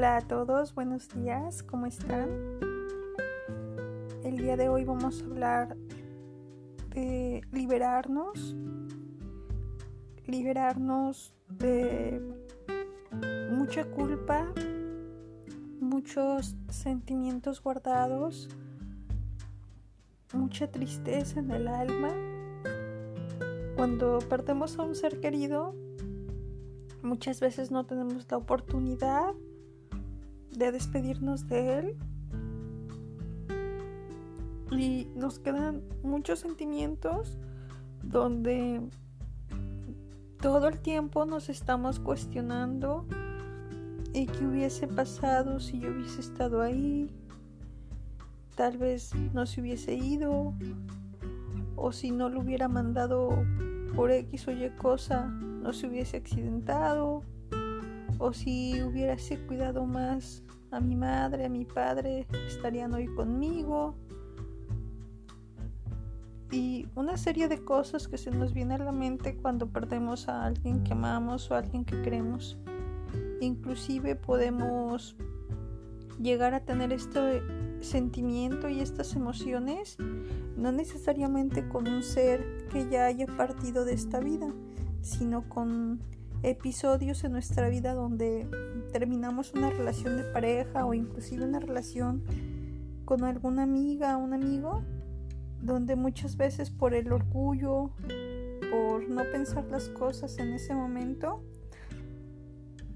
Hola a todos, buenos días, ¿cómo están? El día de hoy vamos a hablar de liberarnos, liberarnos de mucha culpa, muchos sentimientos guardados, mucha tristeza en el alma. Cuando perdemos a un ser querido, muchas veces no tenemos la oportunidad de despedirnos de él. Y nos quedan muchos sentimientos donde todo el tiempo nos estamos cuestionando y qué hubiese pasado si yo hubiese estado ahí. Tal vez no se hubiese ido o si no lo hubiera mandado por X o Y cosa no se hubiese accidentado o si hubiese cuidado más a mi madre, a mi padre, estarían hoy conmigo. Y una serie de cosas que se nos viene a la mente cuando perdemos a alguien que amamos o a alguien que queremos. Inclusive podemos llegar a tener este sentimiento y estas emociones no necesariamente con un ser que ya haya partido de esta vida, sino con episodios en nuestra vida donde terminamos una relación de pareja o inclusive una relación con alguna amiga o un amigo, donde muchas veces por el orgullo, por no pensar las cosas en ese momento,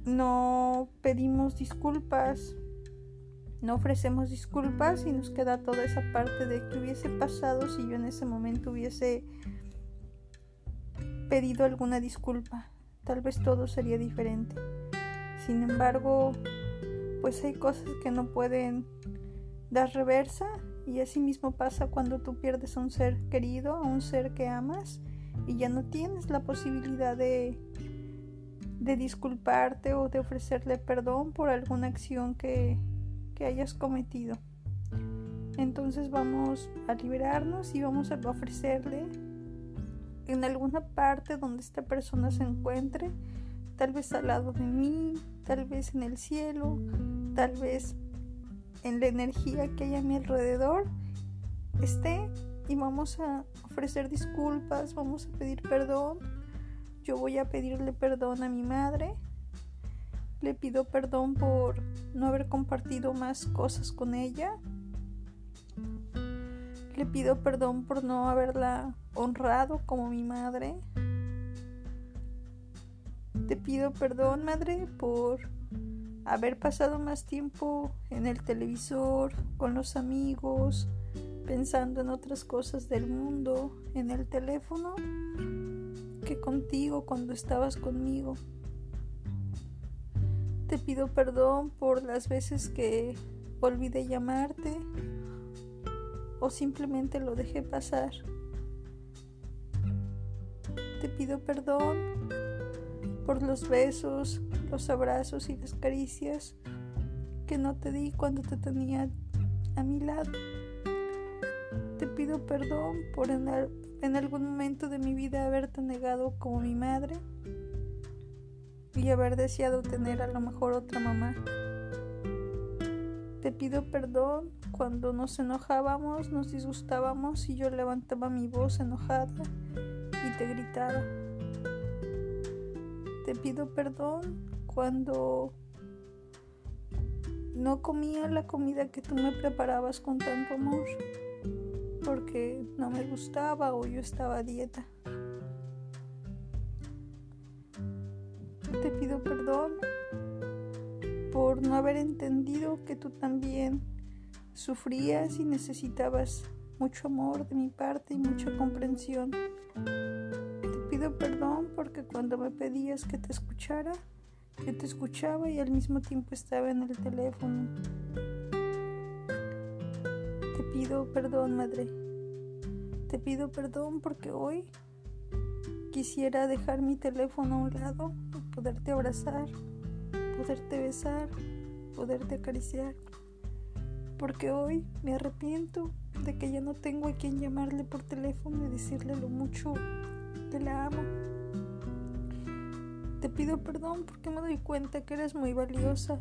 no pedimos disculpas, no ofrecemos disculpas y nos queda toda esa parte de que hubiese pasado si yo en ese momento hubiese pedido alguna disculpa tal vez todo sería diferente. Sin embargo, pues hay cosas que no pueden dar reversa y así mismo pasa cuando tú pierdes a un ser querido, a un ser que amas y ya no tienes la posibilidad de, de disculparte o de ofrecerle perdón por alguna acción que, que hayas cometido. Entonces vamos a liberarnos y vamos a ofrecerle en alguna parte donde esta persona se encuentre, tal vez al lado de mí, tal vez en el cielo, tal vez en la energía que hay a mi alrededor, esté y vamos a ofrecer disculpas, vamos a pedir perdón. Yo voy a pedirle perdón a mi madre. Le pido perdón por no haber compartido más cosas con ella. Le pido perdón por no haberla honrado como mi madre. Te pido perdón, madre, por haber pasado más tiempo en el televisor, con los amigos, pensando en otras cosas del mundo, en el teléfono, que contigo cuando estabas conmigo. Te pido perdón por las veces que olvidé llamarte o simplemente lo dejé pasar. Te pido perdón por los besos, los abrazos y las caricias que no te di cuando te tenía a mi lado. Te pido perdón por en, en algún momento de mi vida haberte negado como mi madre y haber deseado tener a lo mejor otra mamá. Te pido perdón cuando nos enojábamos, nos disgustábamos y yo levantaba mi voz enojada y te gritaba. Te pido perdón cuando no comía la comida que tú me preparabas con tanto amor porque no me gustaba o yo estaba a dieta. Te pido perdón por no haber entendido que tú también sufrías y necesitabas mucho amor de mi parte y mucha comprensión. Te pido perdón porque cuando me pedías que te escuchara, yo te escuchaba y al mismo tiempo estaba en el teléfono. Te pido perdón, madre. Te pido perdón porque hoy quisiera dejar mi teléfono a un lado poderte abrazar poderte besar, poderte acariciar. Porque hoy me arrepiento de que ya no tengo a quien llamarle por teléfono y decirle lo mucho que la amo. Te pido perdón porque me doy cuenta que eres muy valiosa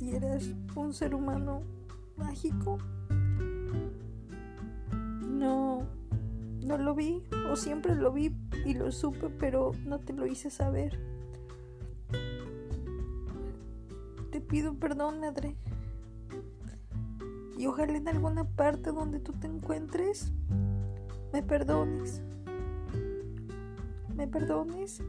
y eras un ser humano mágico. No, no lo vi, o siempre lo vi y lo supe, pero no te lo hice saber. Te pido perdón, madre. Y ojalá en alguna parte donde tú te encuentres, me perdones. Me perdones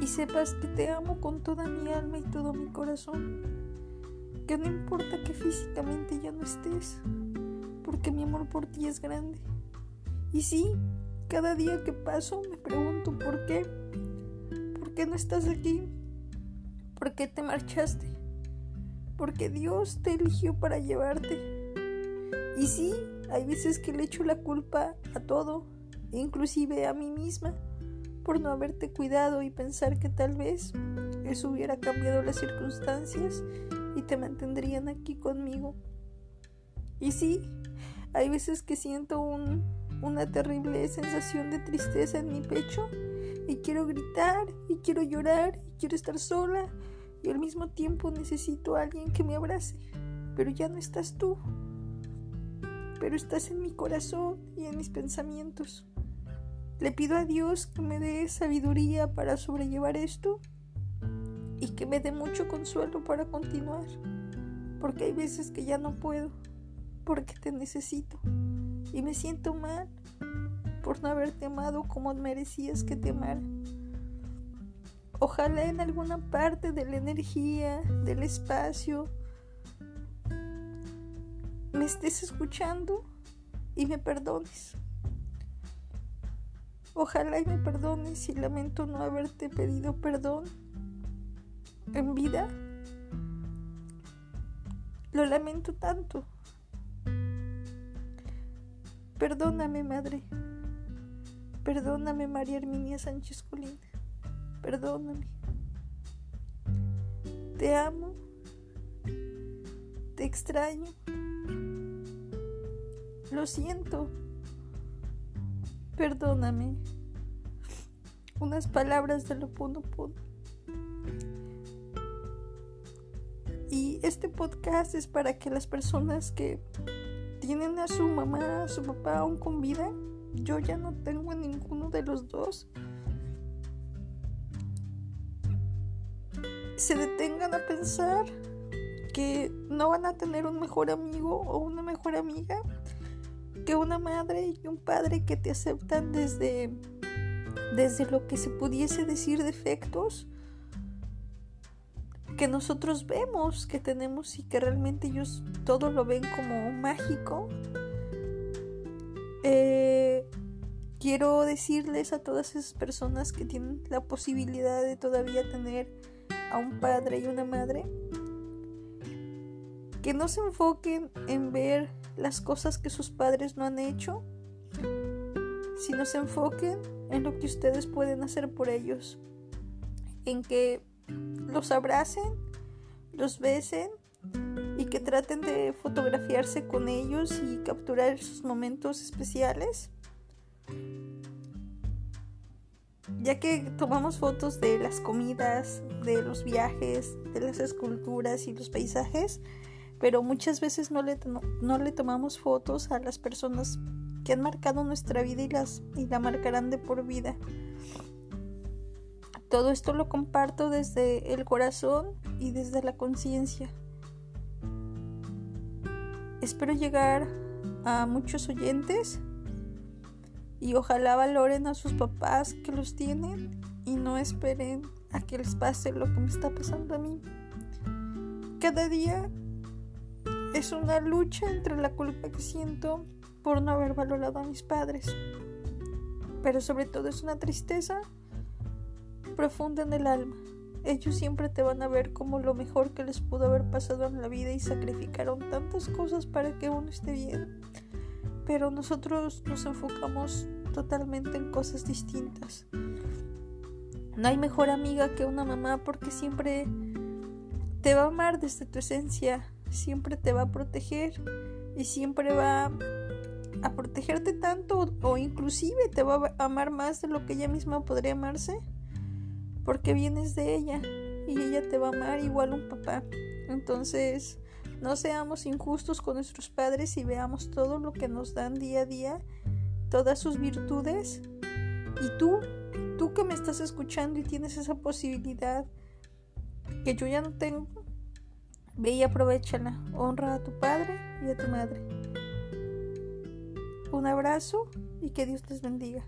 y sepas que te amo con toda mi alma y todo mi corazón. Que no importa que físicamente ya no estés, porque mi amor por ti es grande. Y sí, cada día que paso me pregunto por qué. ¿Por qué no estás aquí? ¿Por qué te marchaste? Porque Dios te eligió para llevarte. Y sí, hay veces que le echo la culpa a todo, inclusive a mí misma por no haberte cuidado y pensar que tal vez eso hubiera cambiado las circunstancias y te mantendrían aquí conmigo. Y sí, hay veces que siento una terrible sensación de tristeza en mi pecho y quiero gritar y quiero llorar y quiero estar sola y al mismo tiempo necesito a alguien que me abrace. Pero ya no estás tú, pero estás en mi corazón y en mis pensamientos. Le pido a Dios que me dé sabiduría para sobrellevar esto y que me dé mucho consuelo para continuar, porque hay veces que ya no puedo, porque te necesito y me siento mal por no haberte amado como merecías que te amara. Ojalá en alguna parte de la energía, del espacio, me estés escuchando y me perdones. Ojalá y me perdones si lamento no haberte pedido perdón en vida. Lo lamento tanto. Perdóname, madre. Perdóname, María Herminia Sánchez Colín. Perdóname. Te amo. Te extraño. Lo siento. Perdóname. Unas palabras de lo puno Y este podcast es para que las personas que tienen a su mamá, a su papá aún con vida, yo ya no tengo a ninguno de los dos, se detengan a pensar que no van a tener un mejor amigo o una mejor amiga que una madre y un padre que te aceptan desde, desde lo que se pudiese decir defectos que nosotros vemos que tenemos y que realmente ellos todo lo ven como mágico. Eh, quiero decirles a todas esas personas que tienen la posibilidad de todavía tener a un padre y una madre que no se enfoquen en ver las cosas que sus padres no han hecho, sino se enfoquen en lo que ustedes pueden hacer por ellos, en que los abracen, los besen y que traten de fotografiarse con ellos y capturar sus momentos especiales. Ya que tomamos fotos de las comidas, de los viajes, de las esculturas y los paisajes, pero muchas veces no le, no, le tomamos fotos a las personas que han marcado nuestra vida y, las, y la marcarán de por vida. Todo esto lo comparto desde el corazón y desde la conciencia. Espero llegar a muchos oyentes y ojalá valoren a sus papás que los tienen y no esperen a que les pase lo que me está pasando a mí. Cada día es una lucha entre la culpa que siento por no haber valorado a mis padres, pero sobre todo es una tristeza profunda en el alma. Ellos siempre te van a ver como lo mejor que les pudo haber pasado en la vida y sacrificaron tantas cosas para que uno esté bien. Pero nosotros nos enfocamos totalmente en cosas distintas. No hay mejor amiga que una mamá porque siempre te va a amar desde tu esencia, siempre te va a proteger y siempre va a protegerte tanto o inclusive te va a amar más de lo que ella misma podría amarse porque vienes de ella y ella te va a amar igual un papá Entonces, no seamos injustos con nuestros padres y veamos todo lo que nos dan día a día, todas sus virtudes. Y tú, tú que me estás escuchando y tienes esa posibilidad que yo ya no tengo, ve y aprovechala. Honra a tu padre y a tu madre. Un abrazo y que Dios les bendiga.